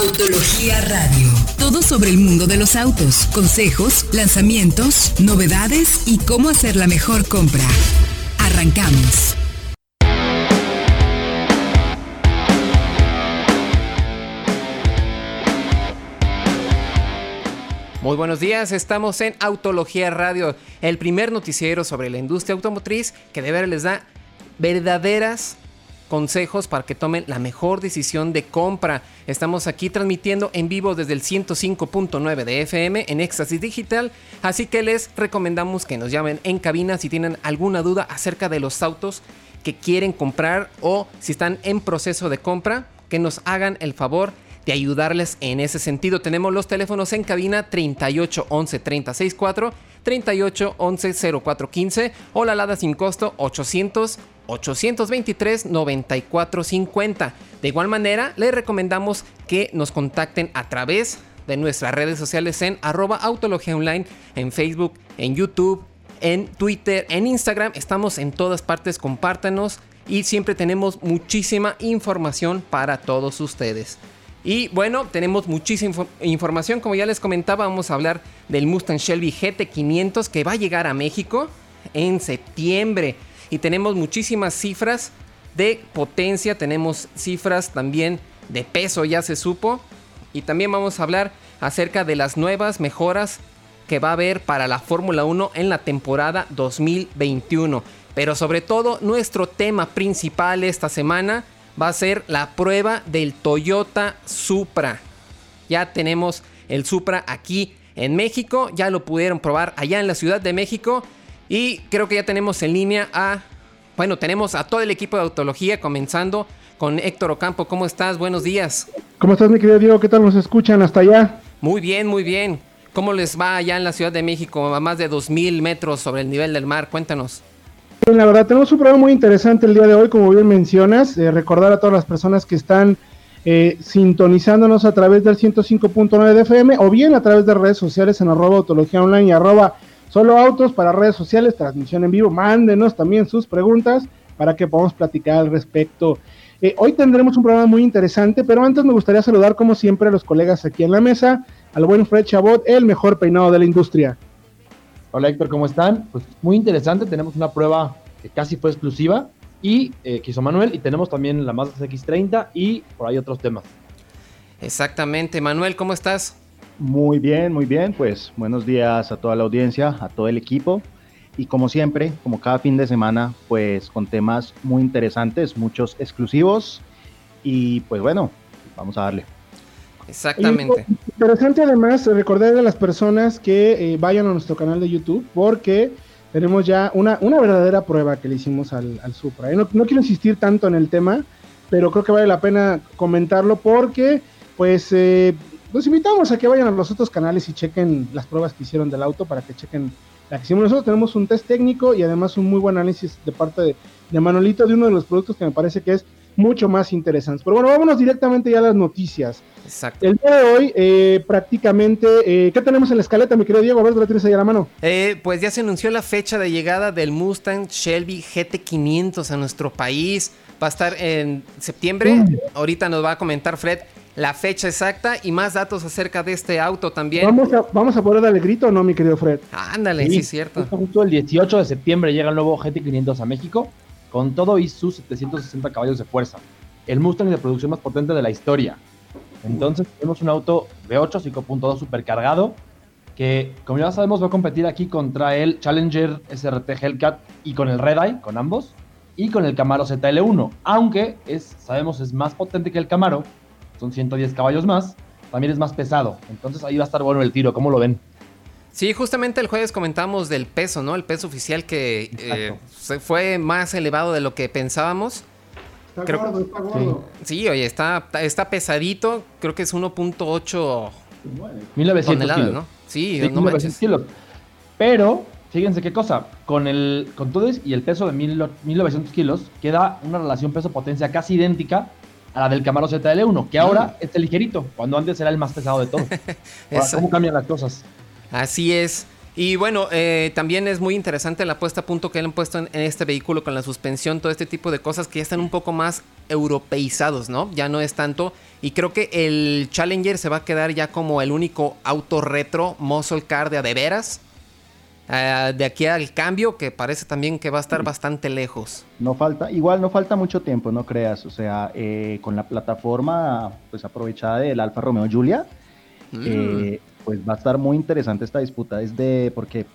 Autología Radio. Todo sobre el mundo de los autos, consejos, lanzamientos, novedades y cómo hacer la mejor compra. Arrancamos. Muy buenos días, estamos en Autología Radio, el primer noticiero sobre la industria automotriz que de verdad les da verdaderas consejos para que tomen la mejor decisión de compra. Estamos aquí transmitiendo en vivo desde el 105.9 de FM en Éxtasis Digital, así que les recomendamos que nos llamen en cabina si tienen alguna duda acerca de los autos que quieren comprar o si están en proceso de compra, que nos hagan el favor de ayudarles en ese sentido. Tenemos los teléfonos en cabina 38 11 36 4, 38 11 04 15 o la alada sin costo 800 823 94 50. De igual manera, les recomendamos que nos contacten a través de nuestras redes sociales en arroba autología online, en Facebook, en YouTube, en Twitter, en Instagram. Estamos en todas partes, compártanos y siempre tenemos muchísima información para todos ustedes. Y bueno, tenemos muchísima información. Como ya les comentaba, vamos a hablar del Mustang Shelby GT500 que va a llegar a México en septiembre. Y tenemos muchísimas cifras de potencia, tenemos cifras también de peso, ya se supo. Y también vamos a hablar acerca de las nuevas mejoras que va a haber para la Fórmula 1 en la temporada 2021. Pero sobre todo, nuestro tema principal esta semana va a ser la prueba del Toyota Supra. Ya tenemos el Supra aquí en México, ya lo pudieron probar allá en la Ciudad de México y creo que ya tenemos en línea a, bueno, tenemos a todo el equipo de autología comenzando con Héctor Ocampo. ¿Cómo estás? Buenos días. ¿Cómo estás mi querido Diego? ¿Qué tal nos escuchan hasta allá? Muy bien, muy bien. ¿Cómo les va allá en la Ciudad de México a más de 2.000 metros sobre el nivel del mar? Cuéntanos. La verdad, tenemos un programa muy interesante el día de hoy, como bien mencionas. Eh, recordar a todas las personas que están eh, sintonizándonos a través del 105.9 de FM o bien a través de redes sociales en arroba autología online y arroba solo autos para redes sociales, transmisión en vivo. Mándenos también sus preguntas para que podamos platicar al respecto. Eh, hoy tendremos un programa muy interesante, pero antes me gustaría saludar como siempre a los colegas aquí en la mesa, al buen Fred Chabot, el mejor peinado de la industria. Hola Héctor, ¿cómo están? Pues muy interesante, tenemos una prueba que casi fue exclusiva y eh, que hizo Manuel y tenemos también la Mazda X30 y por ahí otros temas. Exactamente, Manuel, ¿cómo estás? Muy bien, muy bien, pues buenos días a toda la audiencia, a todo el equipo y como siempre, como cada fin de semana, pues con temas muy interesantes, muchos exclusivos y pues bueno, vamos a darle. Exactamente. interesante además recordar a las personas que eh, vayan a nuestro canal de YouTube porque tenemos ya una, una verdadera prueba que le hicimos al, Supra. ¿eh? No, quiero insistir tanto en el tema, pero creo que vale la pena comentarlo porque pues eh, los invitamos a que vayan a los otros canales y chequen las pruebas que hicieron del auto para que chequen la que hicimos nosotros. Tenemos un test técnico y además un muy buen análisis de parte de, de Manolito de uno de los productos que me parece que es mucho más interesantes. Pero bueno, vámonos directamente ya a las noticias. Exacto. El día de hoy, eh, prácticamente, eh, ¿qué tenemos en la escaleta, mi querido Diego? A ver, ¿la tienes ahí a la mano? Eh, pues ya se anunció la fecha de llegada del Mustang Shelby GT500 a nuestro país. Va a estar en septiembre. Ahorita nos va a comentar Fred la fecha exacta y más datos acerca de este auto también. ¿Vamos a, vamos a poder darle grito o no, mi querido Fred? Ándale, sí, es cierto. Justo el 18 de septiembre llega el nuevo GT500 a México con todo y sus 760 caballos de fuerza. El Mustang de producción más potente de la historia. Entonces tenemos un auto V8 5.2 supercargado que, como ya sabemos, va a competir aquí contra el Challenger SRT Hellcat y con el Red Eye, con ambos, y con el Camaro ZL1. Aunque es, sabemos es más potente que el Camaro, son 110 caballos más, también es más pesado. Entonces ahí va a estar bueno el tiro, ¿cómo lo ven? Sí, justamente el jueves comentamos del peso, ¿no? El peso oficial que eh, fue más elevado de lo que pensábamos. Está gordo, está gordo. Sí. oye, está, está pesadito. Creo que es 1.8 1900 kilos. ¿no? Sí, no 1900 kilos. Pero, fíjense qué cosa. Con, el, con todo y el peso de 1900 kilos, queda una relación peso-potencia casi idéntica a la del Camaro ZL1, que ahora es ligerito, cuando antes era el más pesado de todo. ¿Cómo cambian las cosas? Así es. Y bueno, eh, también es muy interesante la puesta a punto que le han puesto en, en, este vehículo con la suspensión, todo este tipo de cosas que ya están un poco más europeizados, ¿no? Ya no es tanto. Y creo que el Challenger se va a quedar ya como el único auto retro muscle car de a de veras. Uh, de aquí al cambio, que parece también que va a estar bastante lejos. No falta, igual no falta mucho tiempo, no creas. O sea, eh, con la plataforma pues aprovechada del Alfa Romeo Giulia, mm. eh, pues va a estar muy interesante esta disputa desde porque,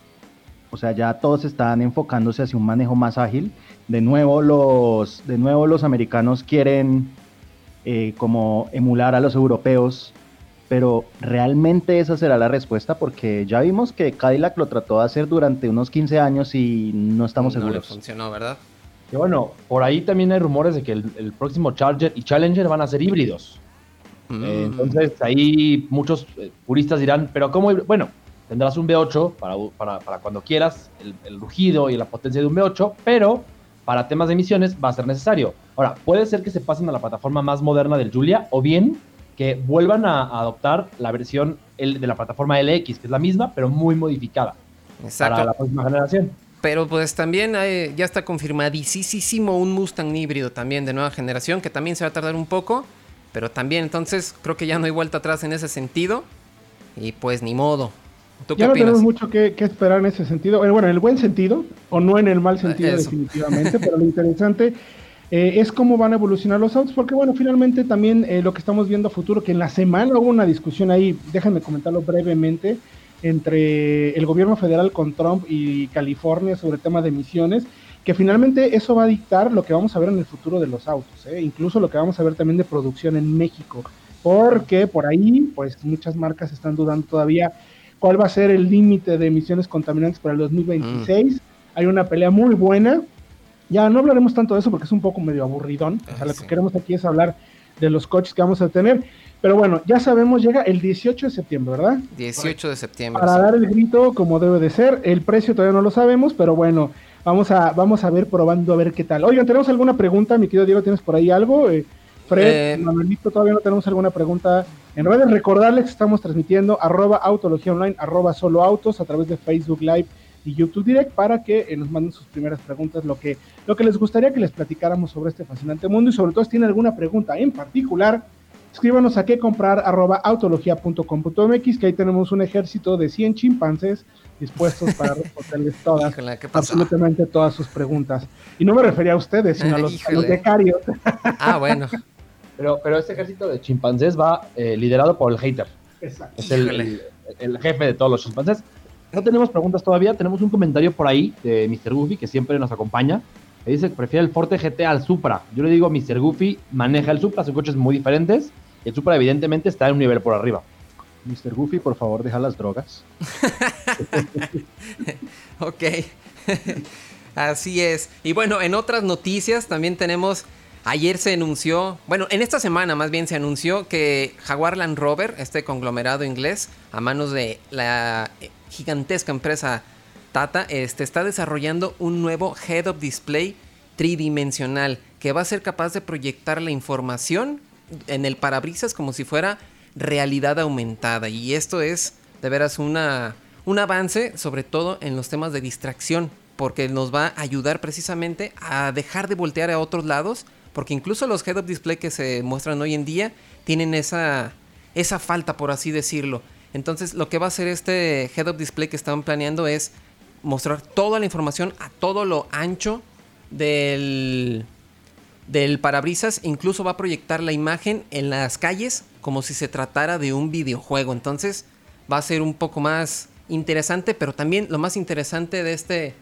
o sea, ya todos están enfocándose hacia un manejo más ágil. De nuevo los, de nuevo los americanos quieren eh, como emular a los europeos pero realmente esa será la respuesta porque ya vimos que Cadillac lo trató de hacer durante unos 15 años y no estamos no seguros. Le funcionó, ¿verdad? Y bueno, por ahí también hay rumores de que el, el próximo Charger y Challenger van a ser híbridos. Mm. Eh, entonces ahí muchos eh, puristas dirán, pero ¿cómo? Bueno, tendrás un V8 para, para, para cuando quieras, el, el, rugido y la potencia de un V8, pero para temas de emisiones va a ser necesario. Ahora, puede ser que se pasen a la plataforma más moderna del Julia o bien que vuelvan a, a adoptar la versión L, de la plataforma LX, que es la misma, pero muy modificada Exacto. para la próxima generación. Pero pues también hay, ya está confirmadísimo un Mustang híbrido también de nueva generación, que también se va a tardar un poco, pero también entonces creo que ya no hay vuelta atrás en ese sentido. Y pues ni modo. ¿Tú ya no opinas? tenemos mucho que, que, esperar en ese sentido. Bueno, en el buen sentido, o no en el mal sentido Eso. definitivamente, pero lo interesante eh, es cómo van a evolucionar los autos, porque bueno, finalmente también eh, lo que estamos viendo a futuro, que en la semana hubo una discusión ahí, déjenme comentarlo brevemente, entre el gobierno federal con Trump y California sobre el tema de emisiones, que finalmente eso va a dictar lo que vamos a ver en el futuro de los autos, ¿eh? incluso lo que vamos a ver también de producción en México, porque por ahí, pues muchas marcas están dudando todavía cuál va a ser el límite de emisiones contaminantes para el 2026. Mm. Hay una pelea muy buena, ya no hablaremos tanto de eso porque es un poco medio aburridón. O sea, lo que queremos aquí es hablar de los coches que vamos a tener. Pero bueno, ya sabemos, llega el 18 de septiembre, ¿verdad? 18 de septiembre. Para sí. dar el grito como debe de ser. El precio todavía no lo sabemos, pero bueno, vamos a, vamos a ver probando a ver qué tal. Oigan, ¿tenemos alguna pregunta? Mi querido Diego, ¿tienes por ahí algo? Eh, Fred, eh, Manuelito, todavía no tenemos alguna pregunta en redes. Recordarles que estamos transmitiendo arroba autología online, arroba solo autos a través de Facebook Live y YouTube Direct para que eh, nos manden sus primeras preguntas, lo que, lo que les gustaría que les platicáramos sobre este fascinante mundo y sobre todo si tienen alguna pregunta en particular, escríbanos a qué comprar arroba autología.com.mx que ahí tenemos un ejército de 100 chimpancés dispuestos para responderles todas, Híjole, absolutamente todas sus preguntas. Y no me refería a ustedes, sino a los, a los becarios. Ah, bueno. Pero, pero este ejército de chimpancés va eh, liderado por el hater. Exacto. Es el, el, el, jefe de todos los chimpancés. No tenemos preguntas todavía, tenemos un comentario por ahí de Mr. Goofy que siempre nos acompaña. Que dice que prefiere el Forte GT al Supra. Yo le digo, Mr. Goofy maneja el Supra, son coches muy diferentes. Y el Supra, evidentemente, está en un nivel por arriba. Mr. Goofy, por favor, deja las drogas. ok. Así es. Y bueno, en otras noticias también tenemos. Ayer se anunció, bueno, en esta semana más bien se anunció que Jaguar Land Rover, este conglomerado inglés, a manos de la gigantesca empresa Tata, este, está desarrollando un nuevo Head-Up Display tridimensional que va a ser capaz de proyectar la información en el parabrisas como si fuera realidad aumentada. Y esto es de veras una, un avance, sobre todo en los temas de distracción, porque nos va a ayudar precisamente a dejar de voltear a otros lados, porque incluso los head-up display que se muestran hoy en día tienen esa, esa falta, por así decirlo. Entonces, lo que va a hacer este head-up display que estaban planeando es mostrar toda la información a todo lo ancho del, del parabrisas. Incluso va a proyectar la imagen en las calles como si se tratara de un videojuego. Entonces, va a ser un poco más interesante, pero también lo más interesante de este,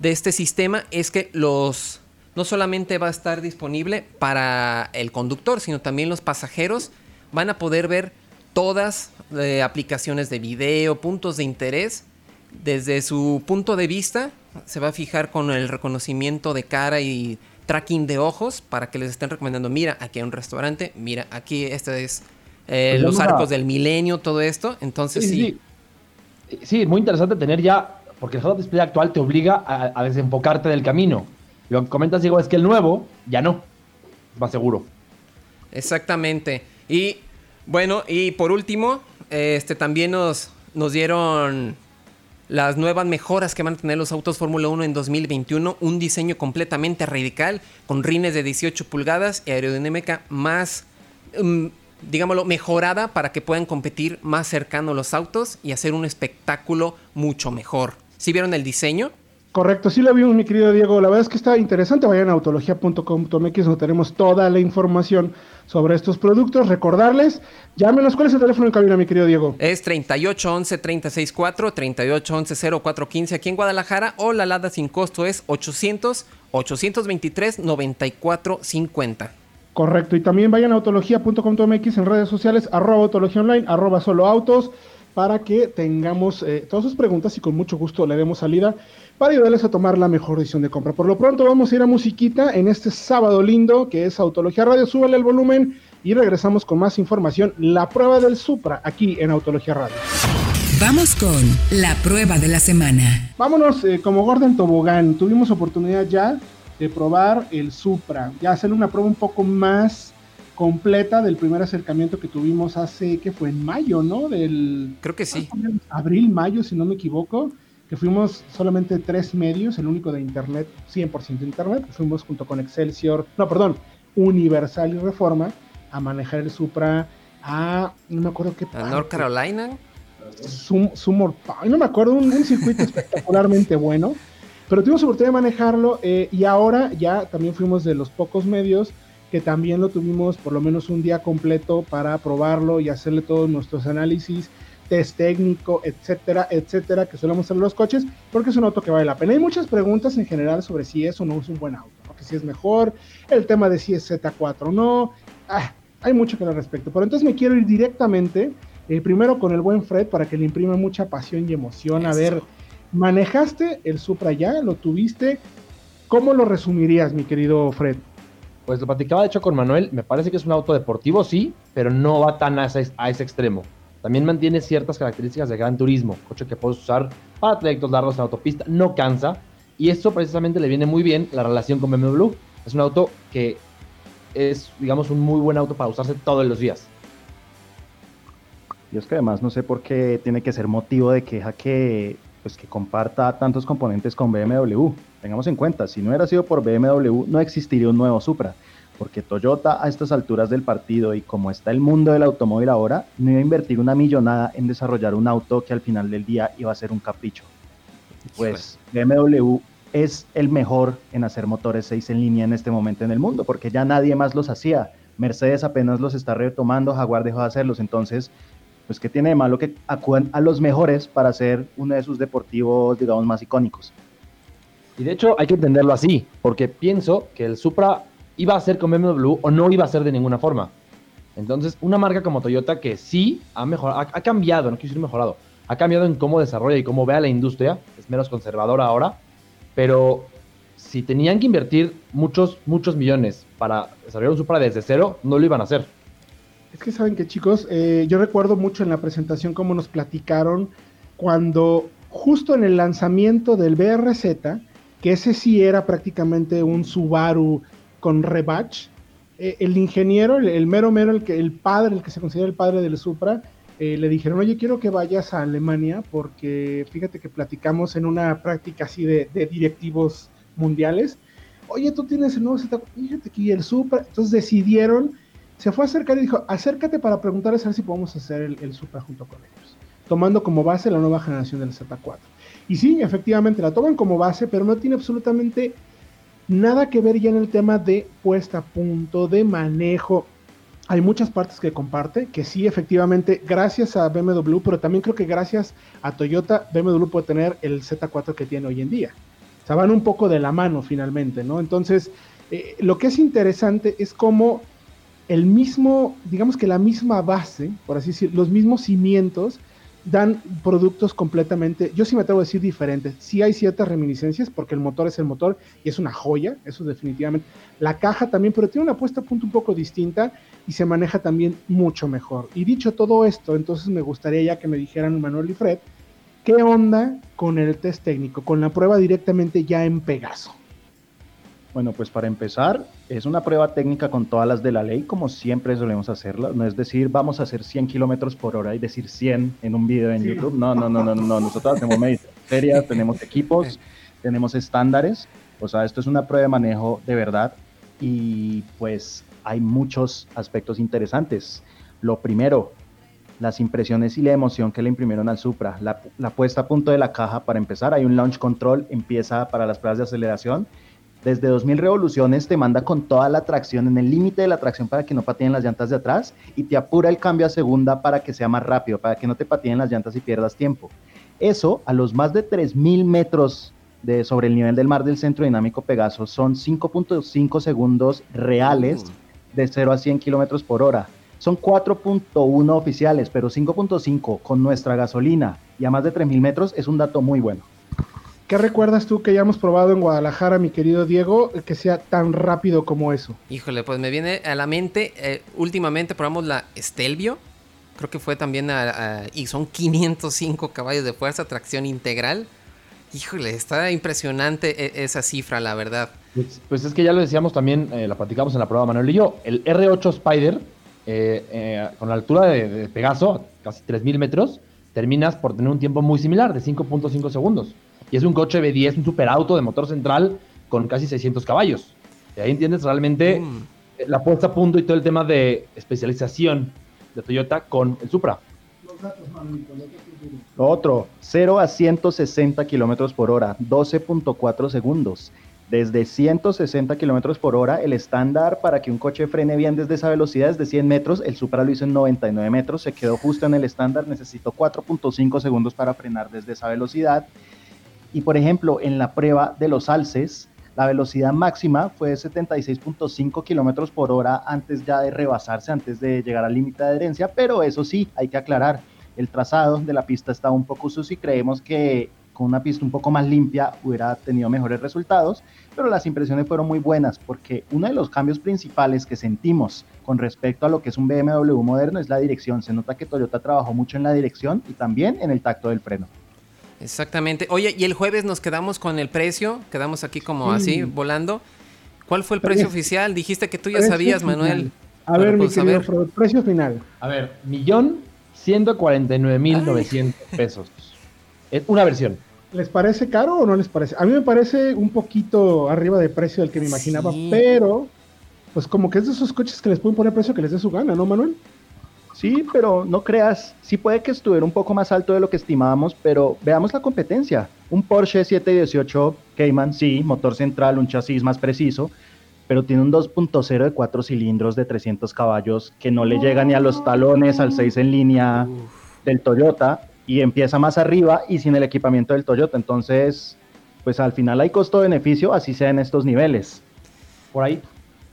de este sistema es que los no solamente va a estar disponible para el conductor, sino también los pasajeros van a poder ver todas eh, aplicaciones de video, puntos de interés. Desde su punto de vista, se va a fijar con el reconocimiento de cara y tracking de ojos para que les estén recomendando, mira, aquí hay un restaurante, mira, aquí este es eh, pues los arcos del milenio, todo esto. Entonces sí. Sí, sí. sí muy interesante tener ya, porque el head display actual te obliga a, a desenfocarte del camino. Lo que comentas, Diego, es que el nuevo ya no. Va seguro. Exactamente. Y bueno, y por último, este también nos, nos dieron las nuevas mejoras que van a tener los autos Fórmula 1 en 2021, un diseño completamente radical con rines de 18 pulgadas y aerodinámica más, um, digámoslo, mejorada para que puedan competir más cercano los autos y hacer un espectáculo mucho mejor. ¿Sí vieron el diseño? Correcto, sí lo vimos, mi querido Diego. La verdad es que está interesante. Vayan a autología.com.mx donde tenemos toda la información sobre estos productos. Recordarles, llámenos. ¿Cuál es el teléfono en cabina, mi querido Diego? Es 3811 364 3811 0415 aquí en Guadalajara o la LADA sin costo es 800 823 9450. Correcto, y también vayan a autología.com.mx en redes sociales, arroba autología online, arroba solo autos, para que tengamos eh, todas sus preguntas y con mucho gusto le demos salida para ayudarles a tomar la mejor decisión de compra. Por lo pronto vamos a ir a musiquita en este sábado lindo que es Autología Radio. Súbale el volumen y regresamos con más información. La prueba del Supra aquí en Autología Radio. Vamos con la prueba de la semana. Vámonos eh, como Gordon Tobogán. Tuvimos oportunidad ya de probar el Supra, ya hacer una prueba un poco más completa del primer acercamiento que tuvimos hace, que fue en mayo, ¿no? Del... Creo que sí. Abril, mayo, si no me equivoco que fuimos solamente tres medios, el único de Internet, 100% Internet, fuimos junto con Excelsior, no, perdón, Universal y Reforma, a manejar el Supra a, no me acuerdo qué... ¿A North Carolina? Summer, no me acuerdo, un, circuito espectacularmente bueno, pero tuvimos oportunidad de manejarlo eh, y ahora ya también fuimos de los pocos medios que también lo tuvimos por lo menos un día completo para probarlo y hacerle todos nuestros análisis test técnico, etcétera, etcétera, que solemos hacer los coches, porque es un auto que vale la pena. Hay muchas preguntas en general sobre si es o no es un buen auto, porque si es mejor, el tema de si es Z4 o no, ah, hay mucho que al respecto. Pero entonces me quiero ir directamente, eh, primero con el buen Fred, para que le imprima mucha pasión y emoción. A ver, ¿manejaste el Supra ya? ¿Lo tuviste? ¿Cómo lo resumirías, mi querido Fred? Pues lo platicaba de hecho con Manuel, me parece que es un auto deportivo, sí, pero no va tan a ese, a ese extremo. También mantiene ciertas características de gran turismo, coche que puedes usar para trayectos largos en autopista, no cansa. Y esto precisamente le viene muy bien la relación con BMW. Es un auto que es, digamos, un muy buen auto para usarse todos los días. Y es que además no sé por qué tiene que ser motivo de queja que, pues, que comparta tantos componentes con BMW. Tengamos en cuenta, si no hubiera sido por BMW, no existiría un nuevo Supra porque Toyota a estas alturas del partido y como está el mundo del automóvil ahora, no iba a invertir una millonada en desarrollar un auto que al final del día iba a ser un capricho. Pues BMW es el mejor en hacer motores 6 en línea en este momento en el mundo, porque ya nadie más los hacía. Mercedes apenas los está retomando, Jaguar dejó de hacerlos, entonces, pues qué tiene de malo que acudan a los mejores para hacer uno de sus deportivos, digamos, más icónicos. Y de hecho hay que entenderlo así, porque pienso que el Supra iba a ser con BMW o no iba a ser de ninguna forma. Entonces, una marca como Toyota que sí ha mejorado, ha, cambiado, no quiero decir mejorado, ha cambiado en cómo desarrolla y cómo ve a la industria, es menos conservadora ahora, pero si tenían que invertir muchos, muchos millones para desarrollar un Supra desde cero, no lo iban a hacer. Es que saben que chicos, eh, yo recuerdo mucho en la presentación cómo nos platicaron cuando justo en el lanzamiento del BRZ, que ese sí era prácticamente un Subaru con Rebach. Eh, el ingeniero, el, mero mero, el, que, el padre, el que se considera el padre del Supra, eh, le dijeron, oye, quiero que vayas a Alemania porque fíjate que platicamos en una práctica así de, directivos mundiales. Oye, tú tienes el nuevo Z, fíjate que el Supra. Entonces decidieron, se fue a acercar y dijo, acércate para preguntarles a ver si podemos hacer el, el Supra junto con ellos, tomando como base la nueva generación del Z4. Y sí, efectivamente la toman como base, pero no tiene absolutamente Nada que ver ya en el tema de puesta a punto, de manejo. Hay muchas partes que comparte, que sí, efectivamente, gracias a BMW, pero también creo que gracias a Toyota, BMW puede tener el Z4 que tiene hoy en día. O sea, van un poco de la mano finalmente, ¿no? Entonces, eh, lo que es interesante es cómo el mismo, digamos que la misma base, por así decir, los mismos cimientos, dan productos completamente, yo sí me atrevo a decir diferentes. Sí hay ciertas reminiscencias porque el motor es el motor y es una joya, eso definitivamente. La caja también, pero tiene una puesta a punto un poco distinta y se maneja también mucho mejor. Y dicho todo esto, entonces me gustaría ya que me dijeran Manuel y Fred, ¿qué onda con el test técnico, con la prueba directamente ya en Pegaso? Bueno, pues para empezar, es una prueba técnica con todas las de la ley, como siempre solemos hacerla. No es decir, vamos a hacer 100 kilómetros por hora y decir 100 en un video en YouTube. No, no, no, no, no, nosotros hacemos serias, tenemos equipos, tenemos estándares. O sea, esto es una prueba de manejo de verdad y pues hay muchos aspectos interesantes. Lo primero, las impresiones y la emoción que le imprimieron al Supra. La, la, puesta a punto de la caja para empezar, hay un launch control, empieza para las pruebas de aceleración. Desde 2000 revoluciones te manda con toda la tracción, en el límite de la tracción para que no pateen las llantas de atrás y te apura el cambio a segunda para que sea más rápido, para que no te pateen las llantas y pierdas tiempo. Eso a los más de 3000 metros de, sobre el nivel del mar del centro dinámico Pegaso son 5.5 segundos reales de 0 a 100 kilómetros por hora. Son 4.1 oficiales, pero 5.5 con nuestra gasolina y a más de 3.000 metros es un dato muy bueno. ¿Qué recuerdas tú que hayamos probado en Guadalajara, mi querido Diego, que sea tan rápido como eso? Híjole, pues me viene a la mente, eh, últimamente probamos la Stelvio, creo que fue también, a, a, y son 505 caballos de fuerza, tracción integral. Híjole, está impresionante e, esa cifra, la verdad. Pues, pues, es que ya lo decíamos también, eh, la platicamos en la prueba Manuel y yo, el R8 Spider, eh, eh, con la altura de, de Pegaso, casi 3.000 metros, terminas por tener un tiempo muy similar, de 5.5 segundos. Y es un coche B10, un superauto de motor central con casi 600 caballos. Y ahí entiendes realmente mm. la puesta a punto y todo el tema de especialización de Toyota con el Supra. Los datos, Lo otro, 0 a 160 kilómetros por hora, 12.4 segundos. Desde 160 kilómetros por hora, el estándar para que un coche frene bien desde esa velocidad es de 100 metros. El Supra lo hizo en 99 metros, se quedó justo en el estándar. Necesitó 4.5 segundos para frenar desde esa velocidad. Y por ejemplo, en la prueba de los alces, la velocidad máxima fue de 76.5 kilómetros por hora antes ya de rebasarse, antes de llegar al límite de adherencia. Pero eso sí, hay que aclarar, el trazado de la pista está un poco sucio y creemos que con una pista un poco más limpia hubiera tenido mejores resultados, pero las impresiones fueron muy buenas porque uno de los cambios principales que sentimos con respecto a lo que es un BMW moderno es la dirección. Se nota que Toyota trabajó mucho en la dirección y también en el tacto del freno. Exactamente. Oye, y el jueves nos quedamos con el precio, quedamos aquí como así, volando. ¿Cuál fue el precio oficial? Dijiste que tú ya sabías, Manuel. A ver, mi pues, querido, precio final. A ver, millón 149.900 pesos. Es una versión. ¿Les parece caro o no les parece? A mí me parece un poquito arriba de precio del que me imaginaba, pero pues como que es de esos coches que les pueden poner precio que les dé su gana, ¿no, Manuel? Sí, pero no creas, sí puede que estuviera un poco más alto de lo que estimábamos, pero veamos la competencia. Un Porsche 718 Cayman, sí, motor central, un chasis más preciso, pero tiene un 2.0 de 4 cilindros de 300 caballos que no le llega ni a los talones al 6 en línea del Toyota y empieza más arriba y sin el equipamiento del Toyota. Entonces, pues al final hay costo-beneficio, así sea en estos niveles. Por ahí.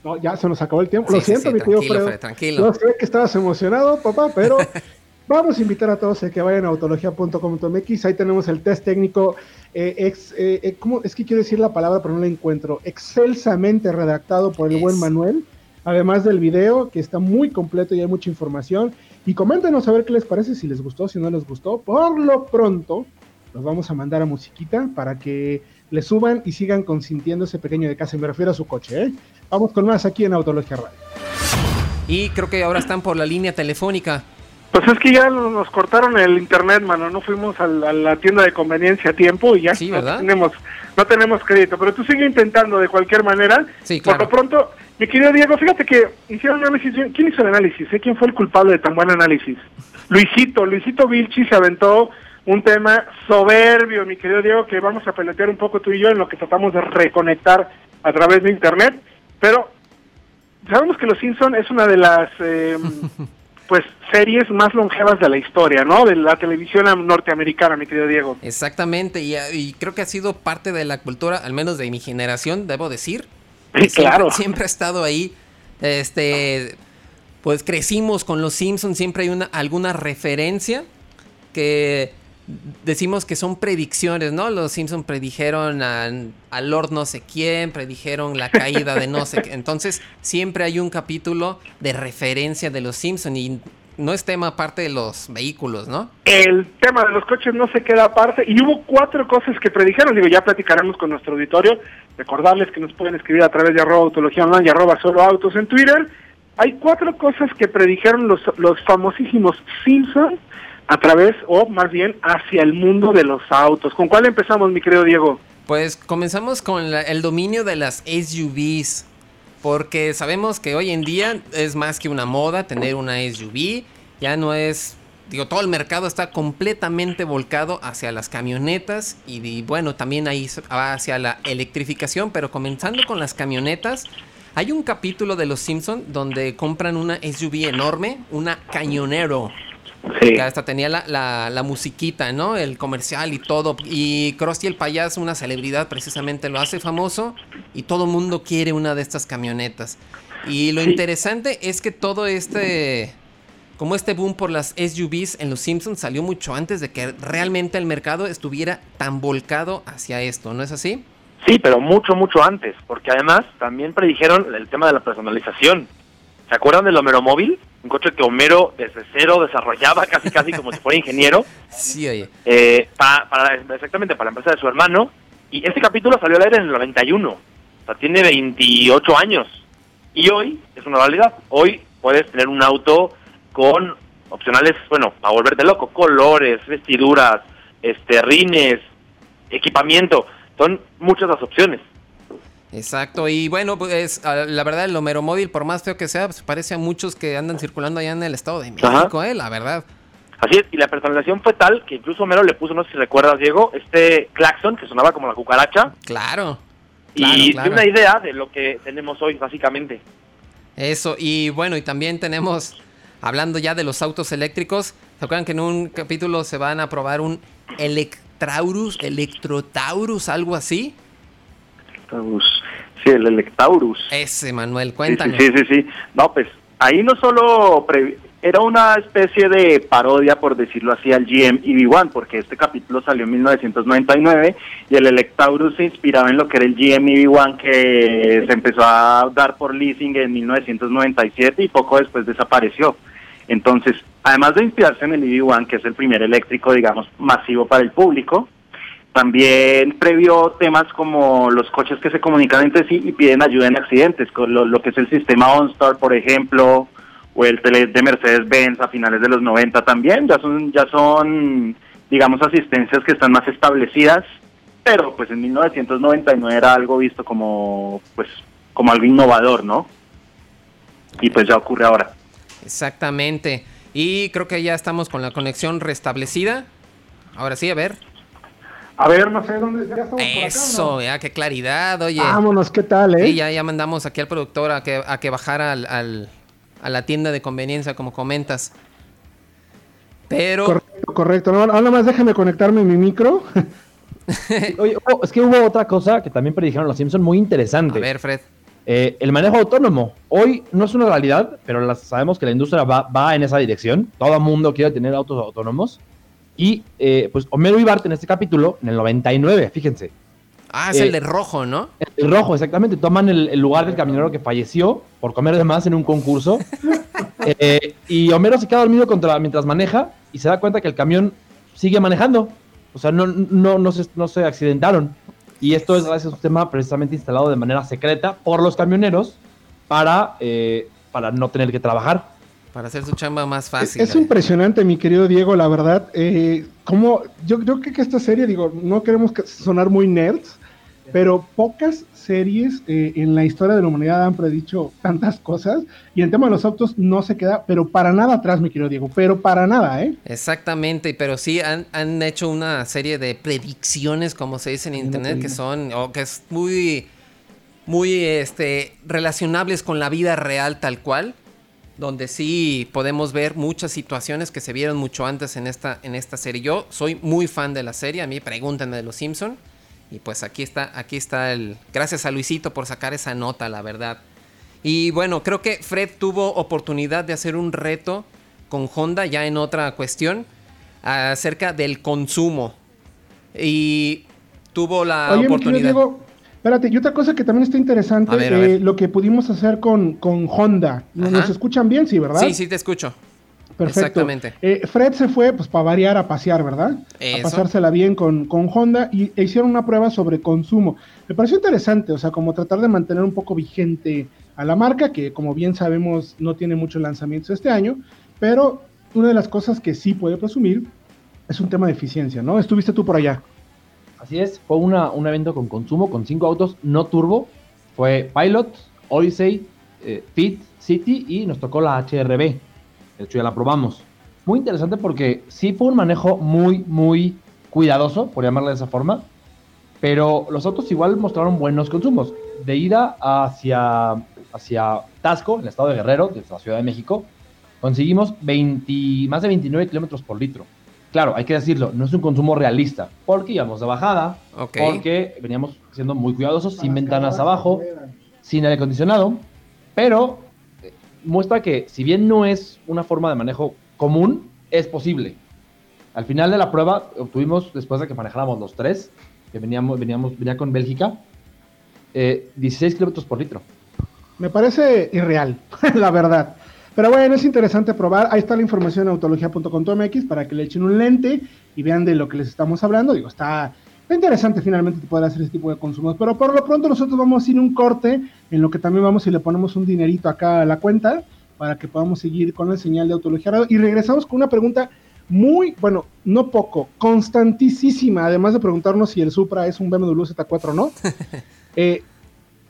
No, ya se nos acabó el tiempo. Lo siento, mi tío Fred, tranquilo. No sé que estabas emocionado, papá, pero vamos a invitar a todos a que vayan a autología.com.mx. Ahí tenemos el test técnico eh, ex, eh, eh, ¿cómo? es que quiero decir la palabra, pero no la encuentro, excelsamente redactado por el buen Manuel, además del video, que está muy completo y hay mucha información. Y coméntenos a ver qué les parece, si les gustó, si no les gustó. Por lo pronto, los vamos a mandar a musiquita para que le suban y sigan consintiendo ese pequeño de casa. Me refiero a su coche, ¿eh? Vamos con más aquí en Autología Radio. Y creo que ahora están por la línea telefónica. Pues es que ya nos cortaron el internet, mano. No fuimos a la, tienda de conveniencia a tiempo y ya sí, ¿verdad? No, tenemos, no tenemos crédito. Pero tú sigue intentando de cualquier manera. Sí, claro. Por lo pronto, mi querido Diego, fíjate que hicieron análisis. ¿Quién hizo el análisis? ¿Eh? ¿Quién fue el culpable de tan buen análisis? Luisito. Luisito Vilchi se aventó un tema soberbio, mi querido Diego, que vamos a pelotear un poco tú y yo en lo que tratamos de reconectar a través de internet. Pero sabemos que Los Simpson es una de las... Eh, pues series más longevas de la historia, ¿no? De la televisión norteamericana, mi querido Diego. Exactamente, y, creo que ha sido parte de la cultura, al menos de mi generación, debo decir. Sí, claro. Siempre ha estado ahí. Este, pues crecimos con los Simpsons, siempre hay una alguna referencia que decimos que son predicciones, ¿no? Los Simpson predijeron a, Lord no sé quién, predijeron la caída de no sé qué. Entonces, siempre hay un capítulo de referencia de los Simpson y no es tema aparte de los vehículos, ¿no? El tema de los coches no se queda aparte y hubo cuatro cosas que predijeron, digo, ya platicaremos con nuestro auditorio, recordarles que nos pueden escribir a través de arroba autología online y arroba solo autos en Twitter. Hay cuatro cosas que predijeron los, los famosísimos Simpsons a través, o más bien, hacia el mundo de los autos. ¿Con cuál empezamos, mi querido Diego? Pues comenzamos con la- el dominio de las SUVs. Porque sabemos que hoy en día es más que una moda tener una SUV. Ya no es. Digo, todo el mercado está completamente volcado hacia las camionetas. Y, y bueno, también ahí va hacia la electrificación. Pero comenzando con las camionetas. Hay un capítulo de Los Simpson donde compran una SUV enorme, una Cañonero. Sí. Que hasta tenía la, la- la musiquita, ¿no? El comercial y todo. Y Krusty el payaso, una celebridad, precisamente lo hace famoso. Y todo el mundo quiere una de estas camionetas. Y lo Sí. interesante es que todo este. Como este boom por las SUVs en los Simpsons salió mucho antes de que realmente el mercado estuviera tan volcado hacia esto, ¿no es así? Sí, pero mucho, mucho antes, porque además también predijeron el tema de la personalización. ¿Se acuerdan del Homero Móvil? Un coche que Homero desde cero desarrollaba casi casi como si fuera ingeniero, Sí, oye. eh, pa- para, exactamente para la empresa de su hermano. Y este capítulo salió al aire en el 91, o sea, tiene 28 años. Y hoy es una realidad. Hoy puedes tener un auto con opcionales, bueno, para volverte loco, colores, vestiduras, este, rines, equipamiento. Son muchas las opciones. Exacto, y bueno, pues la verdad el Homero Móvil, por más feo que sea, pues, parece a muchos que andan circulando allá en el Estado de México, eh, la verdad. Así es, y la personalización fue tal que incluso Homero le puso, no sé si recuerdas, Diego, este claxon que sonaba como la cucaracha Claro. Y claro. una idea de lo que tenemos hoy, básicamente. Eso, y bueno, y también tenemos, hablando ya de los autos eléctricos, ¿se acuerdan que en un capítulo se van a probar un Electraurus, Electrotaurus, algo así? Taurus. Sí, el Electaurus. Ese, Manuel, Sí, cuéntanos. Sí, sí, sí, sí. No, pues ahí no solo pre- era una especie de parodia, por decirlo así, al GM EV1, porque este capítulo salió en 1999 y el Electaurus se inspiraba en lo que era el GM EV1 que se empezó a dar por leasing en 1997 y poco después desapareció. Entonces, además de inspirarse en el EV1, que es el primer eléctrico, digamos, masivo para el público, también previó temas como los coches que se comunican entre sí y piden ayuda en accidentes, con lo, que es el sistema OnStar, por ejemplo, o el tele de Mercedes-Benz a finales de los 90 también, ya son, ya son, digamos, asistencias que están más establecidas, pero pues en 1999 era algo visto como, pues, como algo innovador, ¿no? Y pues ya ocurre ahora. Exactamente. Y creo que ya estamos con la conexión restablecida. Ahora sí, a ver. A ver, no sé dónde. Ya estamos por acá, ¿o Eso, no? ya, qué claridad, oye. Vámonos, ¿qué tal, eh? Sí, ya, ya mandamos aquí al productor a que, a que bajara al, al- a la tienda de conveniencia, como comentas. Pero, Correcto, correcto. No, nada más déjame conectarme mi micro. Oye, oh, es que hubo otra cosa que también predijeron los Simpsons muy a interesante. ver, Fred. Eh, el manejo autónomo. Hoy no es una realidad, pero las- sabemos que la industria va, va en esa dirección. Todo el mundo quiere tener autos autónomos. Y eh, pues Homero y Bart en este capítulo, en el 99, fíjense. Ah, es Eh, el de rojo, ¿no? El rojo, exactamente. Toman el, el lugar del camionero que falleció por comer de más en un concurso. Eh, y Homero se queda dormido contra, mientras maneja y se da cuenta que el camión sigue manejando. O sea, no, no, no, se, no se accidentaron. Y esto es gracias a un sistema precisamente instalado de manera secreta por los camioneros para, eh, para no tener que trabajar. Para hacer su chamba más fácil. Es impresionante, mi querido Diego, la verdad. Eh, como yo creo que esta serie, digo, no queremos que- sonar muy nerds, pero pocas series eh, en la historia de la humanidad han predicho tantas cosas. Y el tema de los autos no se queda, pero para nada atrás, mi querido Diego, pero para nada, ¿eh? Exactamente, pero sí han, han hecho una serie de predicciones, como se dice en internet, te que son, o que es muy, muy, este, relacionables con la vida real tal cual, donde sí podemos ver muchas situaciones que se vieron mucho antes en esta, en esta serie. Yo soy muy fan de la serie, a mí pregúntenme de los Simpson y pues aquí está, aquí está el, gracias a Luisito por sacar esa nota, la verdad. Y bueno, creo que Fred tuvo oportunidad de hacer un reto con Honda ya en otra cuestión acerca del consumo. Y tuvo la Oye, mi querido oportunidad. Diego, espérate, y otra cosa que también está interesante, ver, eh, lo que pudimos hacer con, con Honda. ¿Nos escuchan bien? Sí, ¿verdad? Sí, sí, te escucho. Perfecto. Exactamente. Eh, Fred se fue, pues, para variar a pasear, ¿verdad? Eso. A pasársela bien con, con Honda y e hicieron una prueba sobre consumo. Me pareció interesante, o sea, como tratar de mantener un poco vigente a la marca, que como bien sabemos no tiene muchos lanzamientos este año, pero una de las cosas que sí puede presumir es un tema de eficiencia, ¿no? Estuviste tú por allá. Así es, fue una, un evento con consumo, con cinco autos no turbo. Fue Pilot, Odyssey, eh, Fit, City y nos tocó la HRB. De hecho, ya la probamos. Muy interesante porque sí fue un manejo muy, muy cuidadoso, por llamarle de esa forma. Pero los autos igual mostraron buenos consumos. De ida hacia, hacia Tasco, el estado de Guerrero, desde la Ciudad de México, conseguimos 20, más de 29 kilómetros por litro. Claro, hay que decirlo, no es un consumo realista, porque íbamos de bajada, porque veníamos siendo muy cuidadosos, sin ventanas abajo, sin aire acondicionado, pero eh, muestra que si bien no es una forma de manejo común, es posible. Al final de la prueba obtuvimos, después de que manejáramos los tres, que veníamos, veníamos, venía con Bélgica, eh, 16 kilómetros por litro. Me parece irreal, la verdad. Pero bueno, es interesante probar. Ahí está la información en autología.com.mx para que le echen un lente y vean de lo que les estamos hablando. Digo, está, interesante finalmente poder hacer ese tipo de consumos. Pero por lo pronto nosotros vamos a ir un corte en lo que también vamos y le ponemos un dinerito acá a la cuenta para que podamos seguir con la señal de Autología. Y regresamos con una pregunta muy, bueno, no poco, constantísima, además de preguntarnos si el Supra es un BMW Z4 o no. Eh,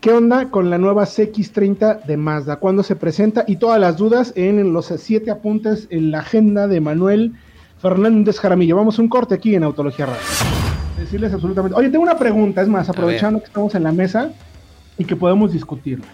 ¿Qué onda con la nueva CX30 de Mazda? ¿Cuándo se presenta? Y todas las dudas en los siete apuntes en la agenda de Manuel Fernández Jaramillo. Vamos a un corte aquí en Autología Radio. Decirles absolutamente. Oye, tengo una pregunta, es más, aprovechando que estamos en la mesa y que podemos discutirla.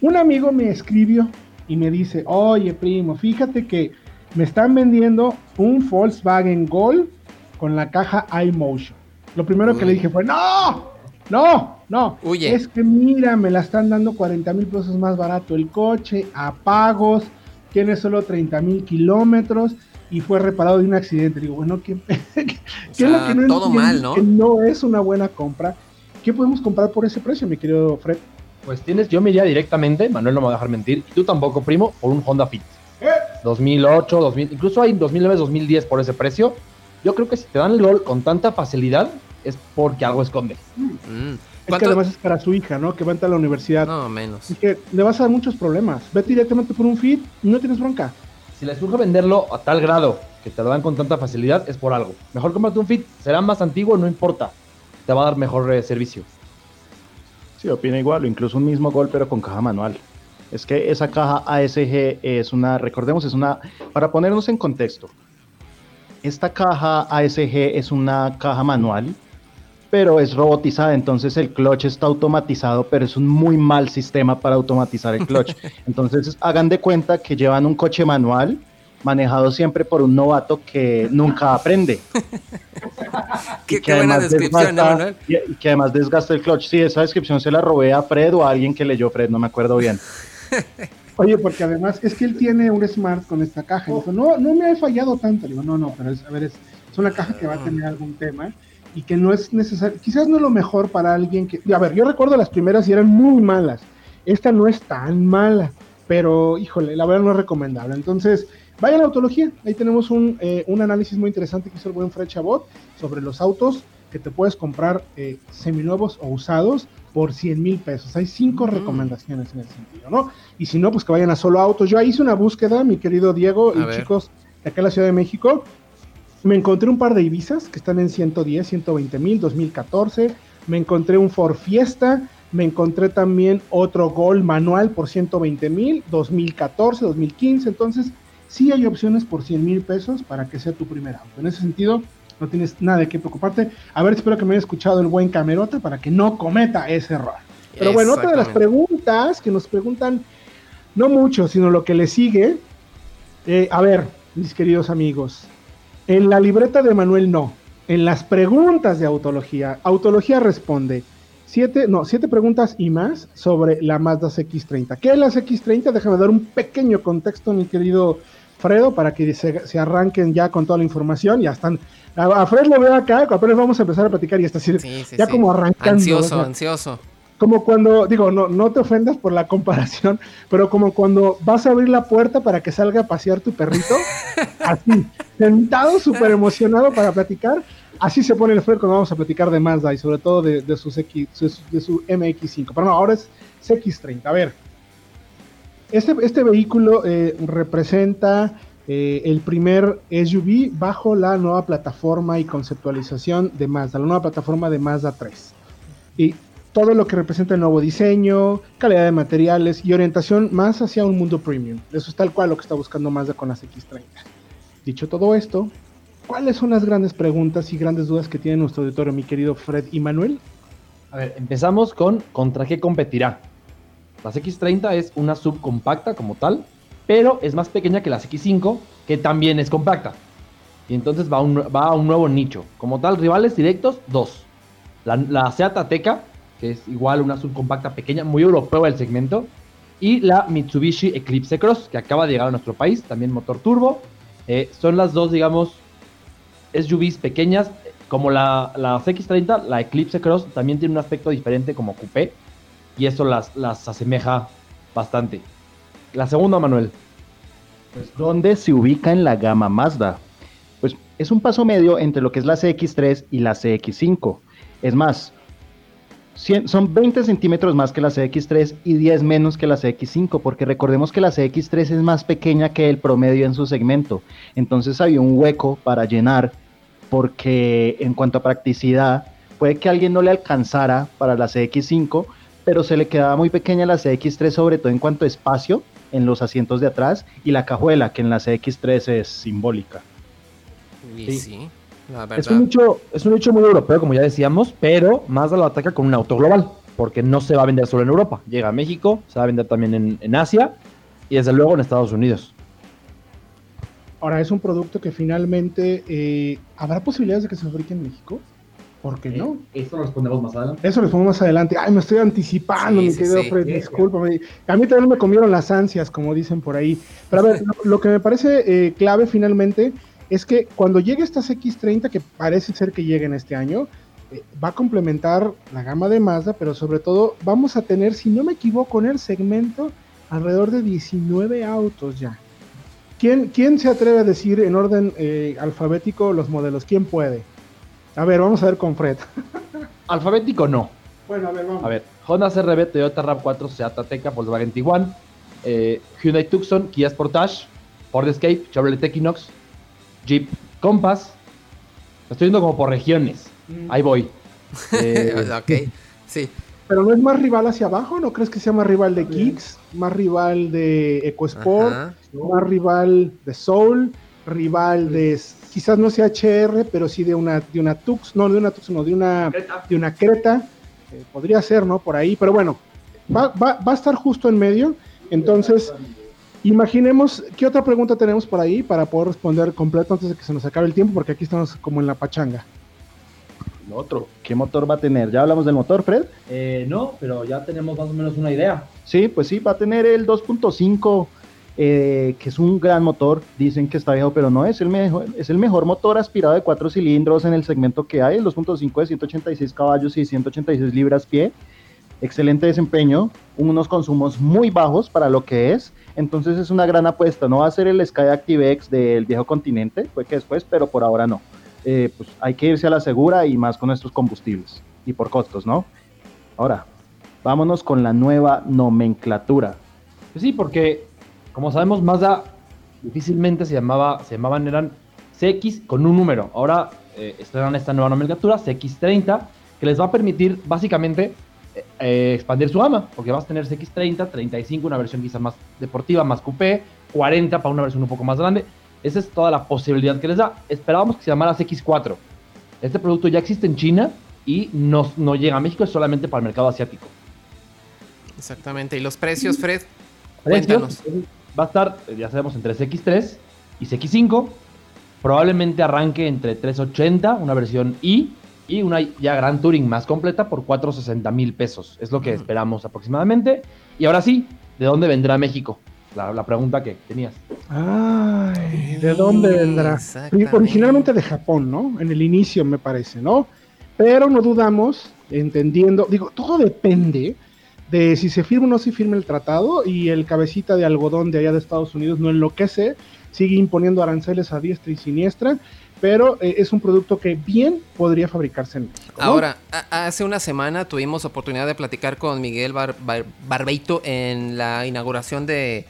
Un amigo me escribió y me dice, oye primo, fíjate que me están vendiendo un Volkswagen Gol con la caja iMotion. Lo primero que le dije fue, no, no, no. Huye. Es que mira, me la están dando 40 mil pesos más barato el coche, a pagos, tiene solo 30 mil kilómetros y fue reparado de un accidente. Digo, bueno, ¿qué, qué sea, es lo que no todo entiendo? mal, ¿no? Que no es una buena compra. ¿Qué podemos comprar por ese precio, mi querido Fred? Pues tienes, yo me iría directamente, Manuel no me va a dejar mentir, y tú tampoco, primo, por un Honda Fit. 2008, 2000, incluso hay 2009, 2010 por ese precio. Yo creo que si te dan el gol con tanta facilidad es porque algo esconde. Mm. Es que además es para su hija, ¿no? Que va a entrar a la universidad. No, menos. Así que le vas a dar muchos problemas. Vete directamente por un fit y no tienes bronca. Si les surge venderlo a tal grado que te lo dan con tanta facilidad, es por algo. Mejor cómprate un Fit, será más antiguo, no importa. Te va a dar mejor eh, servicio. Sí, opina igual, o incluso un mismo gol, pero con caja manual. Es que esa caja ASG es una, recordemos, es una, para ponernos en contexto, esta caja ASG es una caja manual, pero es robotizada, entonces el clutch está automatizado, pero es un muy mal sistema para automatizar el clutch. Entonces hagan de cuenta que llevan un coche manual manejado siempre por un novato que nunca aprende. Qué, y qué buena además descripción, ¿no, desgasta- Manuel? Y, y que además desgasta el clutch. Sí, esa descripción se la robé a Fred o a alguien que leyó Fred, no me acuerdo bien. Oye, porque además es que él tiene un Smart con esta caja. Y dijo, no, no me ha fallado tanto. Le digo, no, no, pero es, a ver, es, es una caja que va a tener algún tema y que no es necesario. Quizás no es lo mejor para alguien que. A ver, yo recuerdo las primeras y eran muy malas. Esta no es tan mala, pero híjole, la verdad no es recomendable. Entonces, vayan a la autología. Ahí tenemos un, eh, un análisis muy interesante que hizo el buen Fred Chabot sobre los autos que te puedes comprar eh, seminuevos o usados por 100 mil pesos. Hay cinco recomendaciones en ese sentido, ¿no? Y si no, pues que vayan a solo autos. Yo ahí hice una búsqueda, mi querido Diego A y ver. chicos de acá en la Ciudad de México. Me encontré un par de Ibizas que están en 110, 120 mil, 2014. Me encontré un Ford Fiesta. Me encontré también otro Gol manual por 120 mil, 2014, 2015. Entonces, sí hay opciones por 100 mil pesos para que sea tu primer auto. En ese sentido, no tienes nada de qué preocuparte. A ver, espero que me haya escuchado el buen Camerota para que no cometa ese error. Pero bueno, otra de las preguntas que nos preguntan, no mucho, sino lo que le sigue. eh, a ver, mis queridos amigos, en la libreta de Manuel no, en las preguntas de Autología, Autología responde siete, no, siete preguntas y más sobre la Mazda CX30. ¿Qué es la CX30? Déjame dar un pequeño contexto, mi querido Fredo, para que se, se arranquen ya con toda la información. Ya están. A, a Fred lo veo acá, apenas vamos a empezar a platicar y está así, Sí, sí, ya sí. como arrancando. Ansioso, o sea, ansioso. Como cuando, digo, no, no te ofendas por la comparación, pero como cuando vas a abrir la puerta para que salga a pasear tu perrito, así, sentado, súper emocionado para platicar, así se pone el Fred cuando vamos a platicar de Mazda y sobre todo de, de sus X, de su, de su MX5. Pero no, ahora es CX30. A ver, este, este vehículo eh, representa eh, el primer SUV bajo la nueva plataforma y conceptualización de Mazda, la nueva plataforma de Mazda 3. Y todo lo que representa el nuevo diseño, calidad de materiales y orientación más hacia un mundo premium. Eso es tal cual lo que está buscando Mazda con las X30. Dicho todo esto, ¿cuáles son las grandes preguntas y grandes dudas que tiene nuestro auditorio, mi querido Fred y Manuel? A ver, empezamos con contra qué competirá. Las X30 es una subcompacta como tal, pero es más pequeña que las X5, que también es compacta. Y entonces va a un, nuevo nicho. Como tal, rivales directos, dos. La, la Seat Ateca, que es igual una subcompacta pequeña, muy europeo el segmento. Y la Mitsubishi Eclipse Cross, que acaba de llegar a nuestro país, también motor turbo. Eh, son las dos, digamos, SUVs pequeñas. Como la, la X30, la Eclipse Cross también tiene un aspecto diferente como coupé. Y eso las, las asemeja bastante. La segunda, Manuel. Pues, ¿Dónde se ubica en la gama Mazda? Pues es un paso medio entre lo que es la CX3 y la CX5. Es más, son 20 centímetros más que la CX3 y 10 menos que la CX5, porque recordemos que la CX3 es más pequeña que el promedio en su segmento. Entonces había un hueco para llenar, porque en cuanto a practicidad, puede que alguien no le alcanzara para la CX5, pero se le quedaba muy pequeña la CX3, sobre todo en cuanto a espacio en los asientos de atrás y la cajuela, que en la CX3 es simbólica. Sí. La Es un, hecho, es un hecho muy europeo, como ya decíamos, pero Mazda lo ataca con un auto global, porque no se va a vender solo en Europa. Llega a México, se va a vender también en, en Asia y desde luego en Estados Unidos. Ahora, es un producto que finalmente eh, habrá posibilidades de que se fabrique en México. ¿Por qué no? Esto lo respondemos más adelante. Eso les pongo más adelante. Ay, me estoy anticipando, Sí, mi sí, querido sí. Fred, discúlpame. A mí también me comieron las ansias, como dicen por ahí. Pero a ver, lo, lo que me parece eh, clave finalmente es que cuando llegue estas X30, que parece ser que lleguen este año, eh, va a complementar la gama de Mazda, pero sobre todo vamos a tener, si no me equivoco, en el segmento alrededor de 19 autos ya. ¿Quién, quién se atreve a decir en orden eh, alfabético los modelos? ¿Quién puede? A ver, vamos a ver con Fred. Alfabético no. Bueno, a ver, vamos. A ver, Honda CRV, Toyota RAV4, Seat Ateca, Volkswagen Tiguan, eh, Hyundai Tucson, Kia Sportage, Ford Escape, Chevrolet Equinox, Jeep Compass. Lo estoy viendo como por regiones. Mm. Ahí voy. Eh, ok, sí. Pero no es más rival hacia abajo, ¿no crees que sea más rival de Kicks, más rival de EcoSport, Ajá. más rival de Soul, rival de quizás no sea HR, pero sí de una de una Tux, no de una Tux, no de una de una Creta, eh, podría ser, ¿no? Por ahí, pero bueno, va, va, va a estar justo en medio. Entonces, imaginemos qué otra pregunta tenemos por ahí para poder responder completo antes de que se nos acabe el tiempo, porque aquí estamos como en la pachanga. lo otro. ¿Qué motor va a tener? ¿Ya hablamos del motor, Fred? Eh, no, pero ya tenemos más o menos una idea. Sí, pues sí, va a tener el 2.5, eh, que es un gran motor. Dicen que está viejo, pero no es el mejor. Es el mejor motor aspirado de cuatro cilindros en el segmento que hay, el 2.5 de 186 caballos y 186 libras pie. Excelente desempeño, unos consumos muy bajos para lo que es. Entonces es una gran apuesta. No va a ser el Sky Active X del viejo continente, fue que después, pero por ahora no. Eh, pues hay que irse a la segura y más con estos combustibles y por costos, ¿no? Ahora, vámonos con la nueva nomenclatura. Pues sí, porque como sabemos, Mazda difícilmente se llamaba, se llamaban, eran CX con un número. Ahora eh, estrenan esta nueva nomenclatura, CX30, que les va a permitir básicamente eh, eh, expandir su gama, porque vas a tener CX30, 35, una versión quizá más deportiva, más coupé, 40 para una versión un poco más grande. Esa es toda la posibilidad que les da. Esperábamos que se llamara CX4. Este producto ya existe en China y no, no llega a México, es solamente para el mercado asiático. Exactamente. ¿Y los precios, Fred? Precios, Cuéntanos. Va a estar, eh, ya sabemos, entre CX3 y CX5. Probablemente arranque entre 380, una versión I, y una ya Gran Touring más completa por 460 mil pesos. Es lo que esperamos aproximadamente. Y ahora sí, ¿de dónde vendrá México? La, la pregunta que tenías. Ay, ¿de dónde vendrá? Originalmente de Japón, ¿no? En el inicio, me parece, ¿no? Pero no dudamos, entendiendo, digo, todo depende de si se firma o no se firma el tratado y el cabecita de algodón de allá de Estados Unidos no enloquece, sigue imponiendo aranceles a diestra y siniestra, pero eh, es un producto que bien podría fabricarse en México. ¿no? Ahora, hace una semana tuvimos oportunidad de platicar con Miguel Bar- Bar- Barbeito en la inauguración de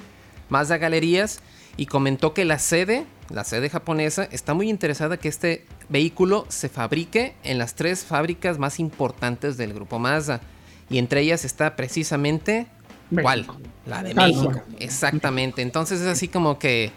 Mazda Galerías y comentó que la sede, la sede japonesa, está muy interesada que este vehículo se fabrique en las tres fábricas más importantes del grupo Mazda. Y entre ellas está precisamente... ¿Cuál? La de México. Exactamente. Entonces es así como que...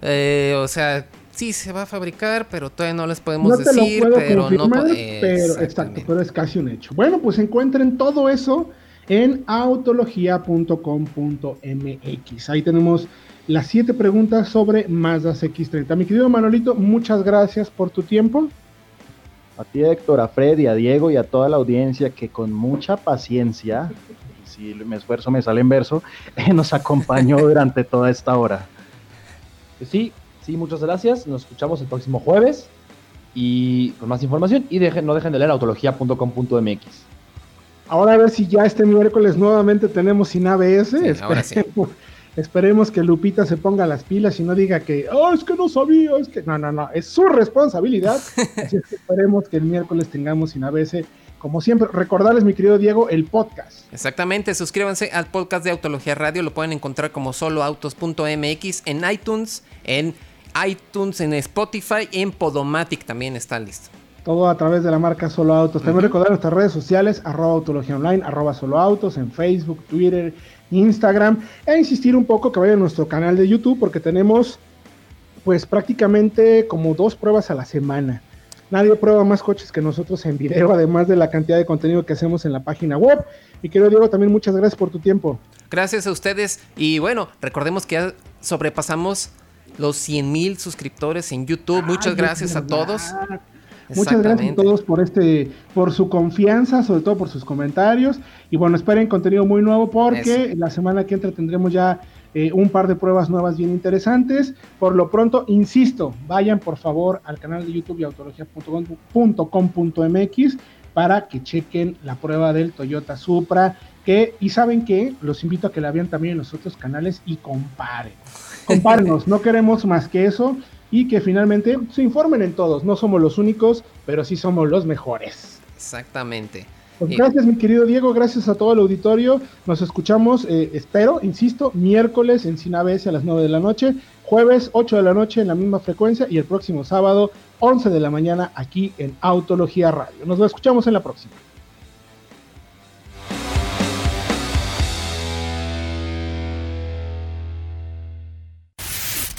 eh, o sea, sí se va a fabricar, pero todavía no les podemos No te decir, lo puedo pero no... pero exacto, Exactamente. pero es casi un hecho. Bueno, pues encuentren todo eso en autologia.com.mx. Ahí tenemos las siete preguntas sobre Mazda X30. Mi querido Manolito, muchas gracias por tu tiempo. A ti, Héctor, a Freddy, a Diego y a toda la audiencia que con mucha paciencia, y si me esfuerzo me sale en verso, eh, nos acompañó durante toda esta hora. Sí, sí, muchas gracias. Nos escuchamos el próximo jueves y con más información. Y dejen, no dejen de leer autología.com.mx. Ahora a ver si ya este miércoles nuevamente tenemos sin ABS. Sí, ahora sí. Esperemos, esperemos que Lupita se ponga las pilas y no diga que, oh, es que no sabía, es que no, no, no, es su responsabilidad. Así es que esperemos que el miércoles tengamos sin ABS. Como siempre, recordarles, mi querido Diego, el podcast. Exactamente, suscríbanse al podcast de Autología Radio, lo pueden encontrar como soloautos.mx en iTunes, en iTunes, en Spotify, en Podomatic también está listo. Todo a través de la marca Solo Autos. También Ujú. recordar nuestras redes sociales, arroba autología online, arroba solo autos, en Facebook, Twitter, Instagram. E insistir un poco que vayan a nuestro canal de YouTube porque tenemos pues prácticamente como dos pruebas a la semana. Nadie prueba más coches que nosotros en video, además de la cantidad de contenido que hacemos en la página web. Y querido Diego, también muchas gracias por tu tiempo. Gracias a ustedes y bueno, recordemos que ya sobrepasamos los 100 mil suscriptores en YouTube. Muchas gracias a todos. Muchas gracias a todos por este, por su confianza, sobre todo por sus comentarios. Y bueno, esperen contenido muy nuevo porque la semana que entra tendremos ya eh, un par de pruebas nuevas bien interesantes. Por lo pronto, insisto, vayan por favor al canal de YouTube y autología.com.mx para que chequen la prueba del Toyota Supra. Que, y saben que los invito a que la vean también en los otros canales y comparen. Compárenos, no queremos más que eso y que finalmente se informen en todos. No somos los únicos, pero sí somos los mejores. Exactamente. Pues Y- gracias, mi querido Diego, gracias a todo el auditorio. Nos escuchamos, eh, espero, insisto, miércoles en Sin ABS a las 9 de la noche, jueves 8 de la noche en la misma frecuencia y el próximo sábado 11 de la mañana aquí en Autología Radio. Nos escuchamos en la próxima.